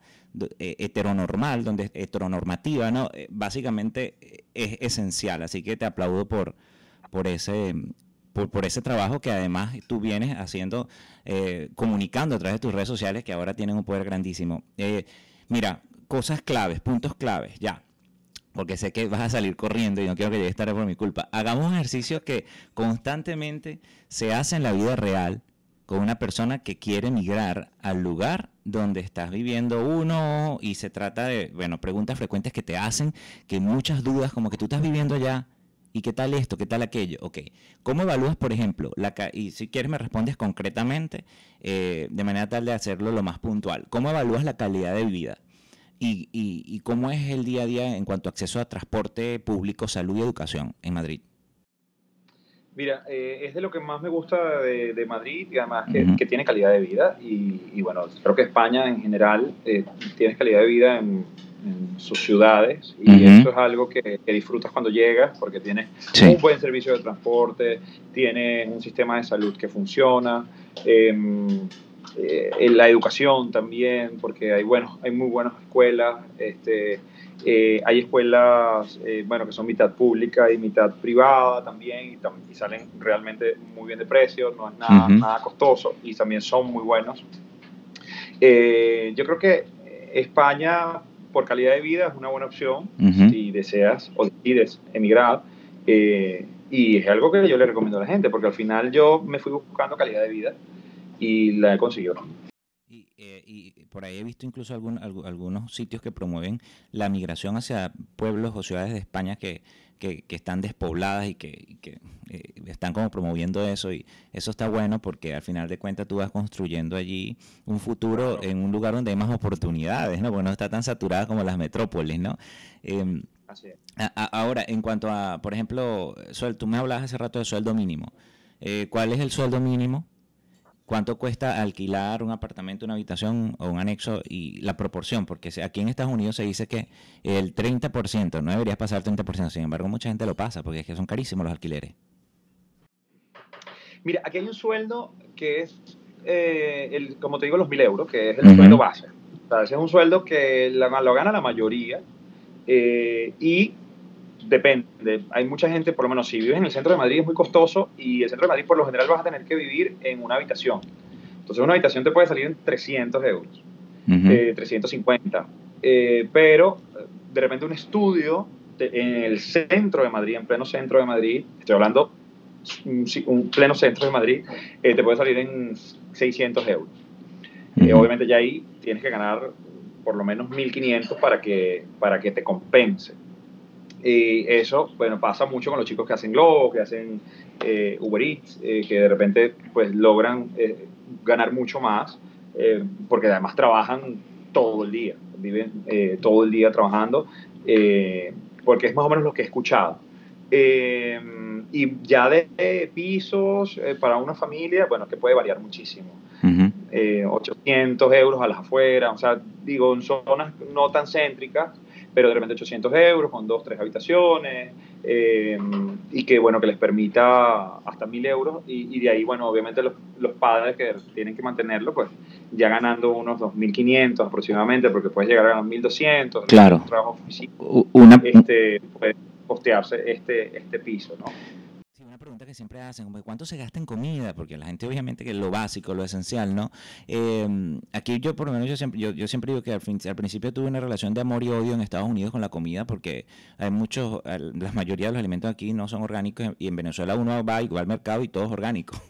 eh, heteronormal, donde heteronormativa, ¿no? Eh, básicamente eh, es esencial, así que te aplaudo por, por ese por, ese trabajo que además tú vienes haciendo, eh, comunicando a través de tus redes sociales que ahora tienen un poder grandísimo. Eh, mira, cosas claves, puntos claves, ya. Porque sé que vas a salir corriendo y no quiero que llegues tarde por mi culpa. Hagamos un ejercicio que constantemente se hace en la vida real con una persona que quiere migrar al lugar donde estás viviendo uno y se trata de, bueno, preguntas frecuentes que te hacen, que muchas dudas, como que tú estás viviendo allá, ¿Y qué tal esto? ¿Qué tal aquello? Ok. ¿Cómo evalúas, por ejemplo, la y si quieres me respondes concretamente, eh, de manera tal de hacerlo lo más puntual? ¿Cómo evalúas la calidad de vida? Y, y, cómo es el día a día en cuanto a acceso a transporte público, salud y educación en Madrid? Mira, eh, es de lo que más me gusta de, Madrid y además que, tiene calidad de vida. Y, bueno, creo que España en general eh, tiene calidad de vida en sus ciudades y eso es algo que, disfrutas cuando llegas porque tienes un buen servicio de transporte, tienes un sistema de salud que funciona, em, eh, la educación también, porque hay, bueno, hay muy buenas escuelas, este, eh, hay escuelas eh, bueno, que son mitad pública y mitad privada también y, salen realmente muy bien de precio, no es nada, nada costoso y también son muy buenos. yo creo que España, por calidad de vida, es una buena opción si deseas o decides emigrar. y es algo que yo le recomiendo a la gente, porque al final yo me fui buscando calidad de vida y la he conseguido. Eh, y, por ahí he visto incluso algún, algunos sitios que promueven la migración hacia pueblos o ciudades de España que, que, están despobladas y que, eh, están como promoviendo eso y eso está bueno porque al final de cuentas tú vas construyendo allí un futuro en un lugar donde hay más oportunidades, ¿no? Porque no está tan saturada como las metrópolis, ¿no? Em, Así es. ahora, en cuanto a, por ejemplo, tú me hablabas hace rato de sueldo mínimo. Eh, ¿Cuál es el sueldo mínimo cuánto cuesta alquilar un apartamento, una habitación o un anexo y la proporción, porque aquí en Estados Unidos se dice que el 30%, no deberías pasar el 30%, sin embargo mucha gente lo pasa porque es que son carísimos los alquileres. Mira, aquí hay un sueldo que es, eh, el, como te digo, los mil euros, que es el sueldo base. O sea, ese es un sueldo que lo gana la mayoría eh, y depende. Hay mucha gente, por lo menos si vives en el centro de Madrid es muy costoso y el centro de Madrid por lo general vas a tener que vivir en una habitación. Entonces una habitación te puede salir en 300 euros, 350. Eh, eh, pero de repente un estudio en el centro de Madrid, en pleno centro de Madrid, estoy hablando un, pleno centro de Madrid, eh, te puede salir en 600 euros. obviamente ya ahí tienes que ganar por lo menos 1.500 para que, para que te compense. Y eso, bueno, pasa mucho con los chicos que hacen Globo, que hacen eh, Uber Eats, eh, que de repente pues logran eh, ganar mucho más, porque además trabajan todo el día, viven todo el día trabajando, porque es más o menos lo que he escuchado. y ya de pisos para una familia, bueno, que puede variar muchísimo. 800 euros a las afueras, o sea, digo, en zonas no tan céntricas, pero de repente 800 euros con dos, tres habitaciones eh, y que, bueno, que les permita hasta 1000 euros y, de ahí, bueno, obviamente los, los, padres que tienen que mantenerlo, pues ya ganando unos 2.500 aproximadamente, porque puedes llegar a ganar 1.200, claro. un trabajo físico, Una... este, puede costearse este, este piso, ¿no? Que siempre hacen, como ¿cuánto se gasta en comida? Porque la gente obviamente que es lo básico, lo esencial, ¿no? Em, aquí yo por lo menos yo siempre, yo, yo siempre digo que al, al, principio tuve una relación de amor y odio en Estados Unidos con la comida porque hay muchos, la mayoría de los alimentos aquí no son orgánicos y en Venezuela uno va igual al mercado y todo es orgánico.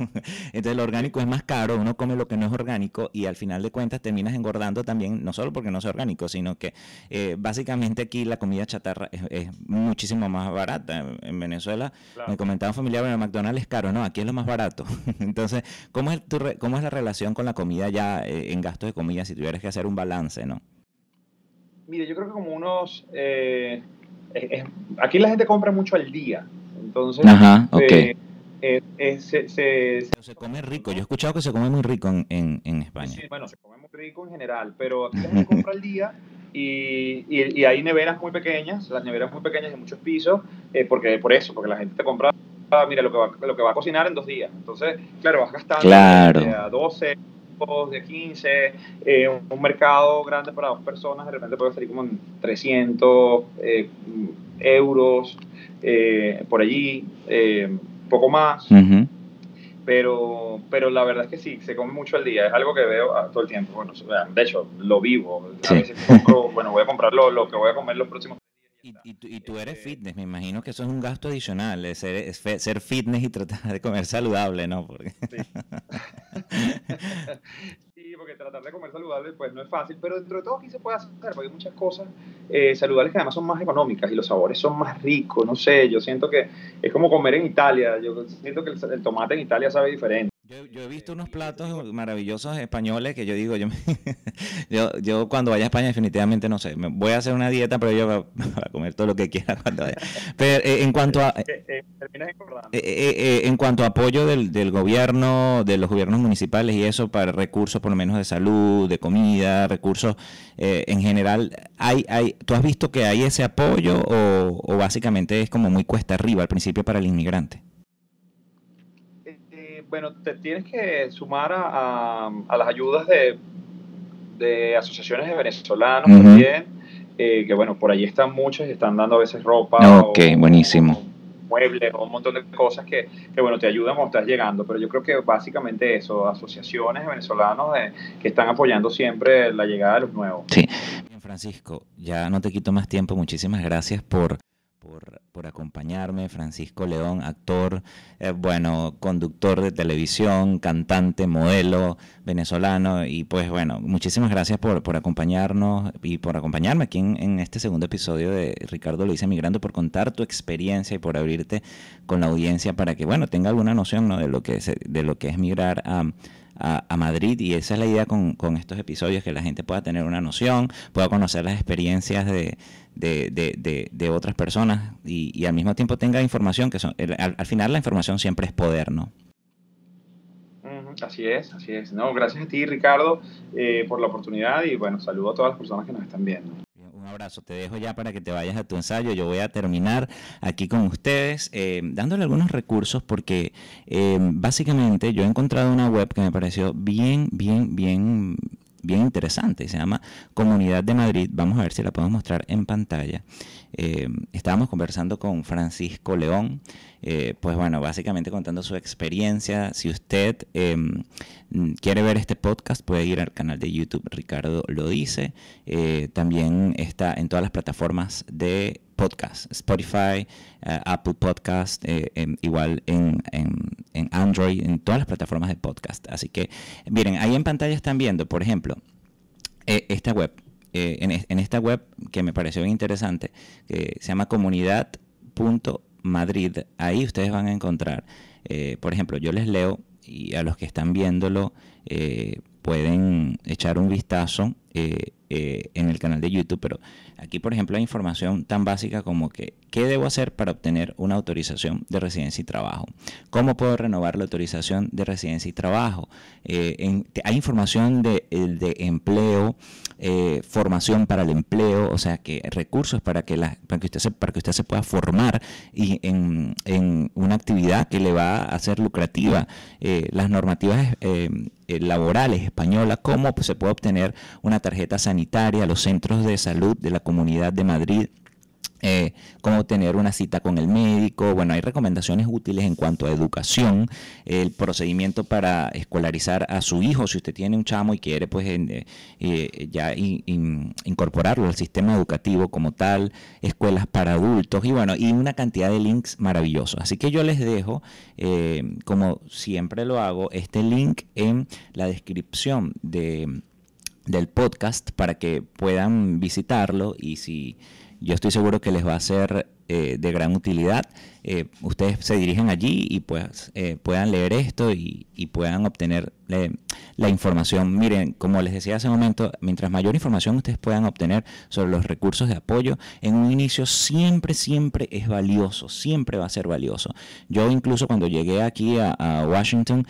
Entonces lo orgánico es más caro, uno come lo que no es orgánico y al final de cuentas terminas engordando también, no solo porque no es orgánico, sino que eh, básicamente aquí la comida chatarra es, muchísimo más barata. En, Venezuela me comentaba un familiar el McDonald's es caro, no, aquí es lo más barato. Entonces, ¿cómo es, tu ¿cómo es la relación con la comida ya eh, en gastos de comida si tuvieras que hacer un balance, no? Mire, yo creo que como unos... Eh, aquí la gente compra mucho al día, entonces... Ajá, ok. Eh, se, se, se, come rico, yo he escuchado que se come muy rico en, en, España. Sí, bueno, se come muy rico en general, pero aquí la gente compra al día y, y, hay neveras muy pequeñas, las neveras muy pequeñas de muchos pisos, porque por eso, porque la gente te compra Ah, mira, lo que, va, lo que va a cocinar en dos días. Entonces, claro, vas gastando claro. de a 12, de 15, eh, un, mercado grande para dos personas, de repente puede salir como en 300 eh, euros eh, por allí, poco más. Pero, pero la verdad es que sí, se come mucho al día, es algo que veo ah, todo el tiempo. Bueno, de hecho, lo vivo. A veces compro, bueno, voy a comprar lo, lo que voy a comer los próximos y, tú eres fitness, me imagino que eso es un gasto adicional, ser, ser fitness y tratar de comer saludable, ¿no? Porque... Sí. porque tratar de comer saludable pues no es fácil, pero dentro de todo aquí se puede hacer, porque hay muchas cosas eh, saludables que además son más económicas y los sabores son más ricos, no sé, yo siento que es como comer en Italia, yo siento que el, tomate en Italia sabe diferente. Yo, he visto unos platos maravillosos españoles que yo digo, yo, yo, yo, cuando vaya a España definitivamente no sé, me voy a hacer una dieta, pero yo voy a comer todo lo que quiera cuando vaya. Pero eh, en cuanto a eh, eh, en cuanto a apoyo del, del, gobierno, de los gobiernos municipales y eso para recursos por lo menos de salud, de comida, recursos en general, hay, hay, ¿tú has visto que hay ese apoyo o, o básicamente es como muy cuesta arriba al principio para el inmigrante? Bueno, te tienes que sumar a, las ayudas de, de, asociaciones de venezolanos también, eh, que bueno, por allí están muchos y están dando a veces ropa. Ok, buenísimo. muebles o un montón de cosas que, que, bueno, te ayudan cuando estás llegando, pero yo creo que básicamente eso, asociaciones de venezolanos que están apoyando siempre la llegada de los nuevos. Sí. Francisco, ya no te quito más tiempo, muchísimas gracias por por, acompañarme. Francisco León, actor, eh, bueno, conductor de televisión, cantante, modelo venezolano. Y pues bueno, muchísimas gracias por, por acompañarnos y por acompañarme aquí en, este segundo episodio de Ricardo dice migrando, por contar tu experiencia y por abrirte con la audiencia para que, bueno, tenga alguna noción ¿no? de, lo que es, de lo que es migrar a a, Madrid y esa es la idea con, con, estos episodios, que la gente pueda tener una noción, pueda conocer las experiencias de, de, de, de otras personas y, y, al mismo tiempo tenga información, que son, al, final la información siempre es poder, ¿no? Así es, así es. No, gracias a ti, Ricardo, eh, por la oportunidad y bueno, saludo a todas las personas que nos están viendo abrazo. Te dejo ya para que te vayas a tu ensayo. Yo voy a terminar aquí con ustedes eh, dándole algunos recursos porque eh, básicamente yo he encontrado una web que me pareció bien, bien, bien bien interesante, se llama Comunidad de Madrid, vamos a ver si la podemos mostrar en pantalla. Eh, estábamos conversando con Francisco León, eh, pues bueno, básicamente contando su experiencia. Si usted em, quiere ver este podcast, puede ir al canal de YouTube Ricardo lo dice. Eh, también está en todas las plataformas de podcast, Spotify, Apple Podcast, em, igual en, en, Android, en todas las plataformas de podcast. Así que, miren, ahí en pantalla están viendo, por ejemplo, esta web eh, en, esta web que me pareció bien interesante, que se llama comunidad.madrid, ahí ustedes van a encontrar, eh, por ejemplo, yo les leo y a los que están viéndolo eh, pueden echar un vistazo en el canal de YouTube, pero aquí, por ejemplo, hay información tan básica como que, ¿qué debo hacer para obtener una autorización de residencia y trabajo? ¿Cómo puedo renovar la autorización de residencia y trabajo? hay información de, empleo, eh, formación para el empleo, o sea, que recursos para que, la, usted, se, para que usted se pueda formar y en, una actividad que le va a ser lucrativa, eh, las normativas eh, laborales españolas, cómo se puede obtener una tarjeta sanitaria, los centros de salud de la Comunidad de Madrid eh, cómo tener una cita con el médico. Bueno, hay recomendaciones útiles en cuanto a educación, el procedimiento para escolarizar a su hijo, si usted tiene un chamo y quiere pues eh, eh, ya incorporarlo al sistema educativo como tal, escuelas para adultos y bueno, y una cantidad de links maravillosos. Así que yo les dejo, como siempre lo hago, este link en la descripción de, del podcast para que puedan visitarlo y si yo estoy seguro que les va a ser eh, de gran utilidad. Eh, ustedes se dirigen allí y pues eh, puedan leer esto y, puedan obtener la información. Miren, como les decía hace un momento, mientras mayor información ustedes puedan obtener sobre los recursos de apoyo, en un inicio siempre, siempre es valioso, siempre va a ser valioso. Yo incluso cuando llegué aquí a Washington,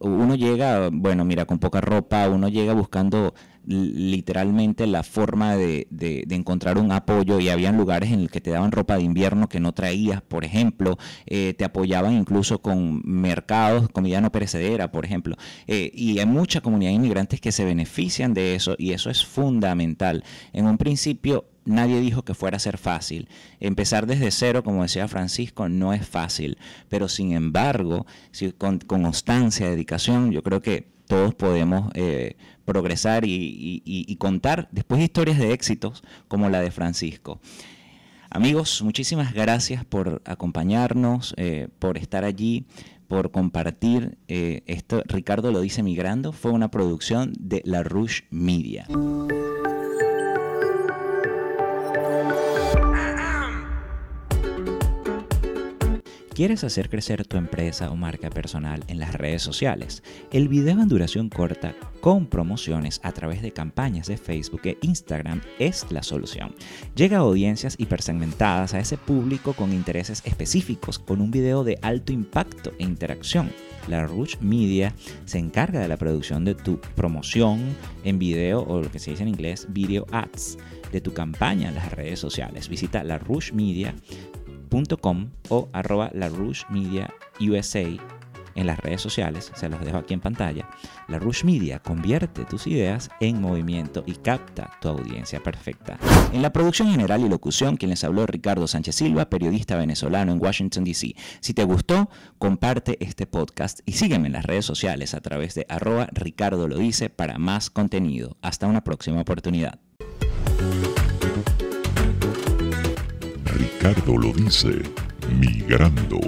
uno llega, bueno, mira, con poca ropa, uno llega buscando literalmente la forma de, de, encontrar un apoyo y habían lugares en los que te daban ropa de invierno que no traías, por ejemplo, eh, te apoyaban incluso con mercados, comida no perecedera, por ejemplo, eh, y hay mucha comunidad de inmigrantes que se benefician de eso y eso es fundamental. En un principio nadie dijo que fuera a ser fácil. Empezar desde cero, como decía Francisco, no es fácil, pero sin embargo, si, con, con constancia, dedicación, yo creo que todos podemos eh, progresar y, contar después historias de éxitos como la de Francisco. Amigos, muchísimas gracias por acompañarnos, eh, por estar allí, por compartir. Eh, esto, Ricardo lo dice migrando, fue una producción de La Rouge Media. ¿Quieres hacer crecer tu empresa o marca personal en las redes sociales? El video en duración corta con promociones a través de campañas de Facebook e Instagram es la solución. Llega a audiencias hipersegmentadas a ese público con intereses específicos con un video de alto impacto e interacción. La Rush Media se encarga de la producción de tu promoción en video o lo que se dice en inglés video ads de tu campaña en las redes sociales. Visita la Media o arroba la Rouge Media USA en las redes sociales, se los dejo aquí en pantalla. La Rush Media convierte tus ideas en movimiento y capta tu audiencia perfecta. En la producción general y locución, quien les habló Ricardo Sánchez Silva, periodista venezolano en Washington, D.C. Si te gustó, comparte este podcast y sígueme en las redes sociales a través de arroba Ricardo lo dice para más contenido. Hasta una próxima oportunidad. Ricardo lo dice, migrando.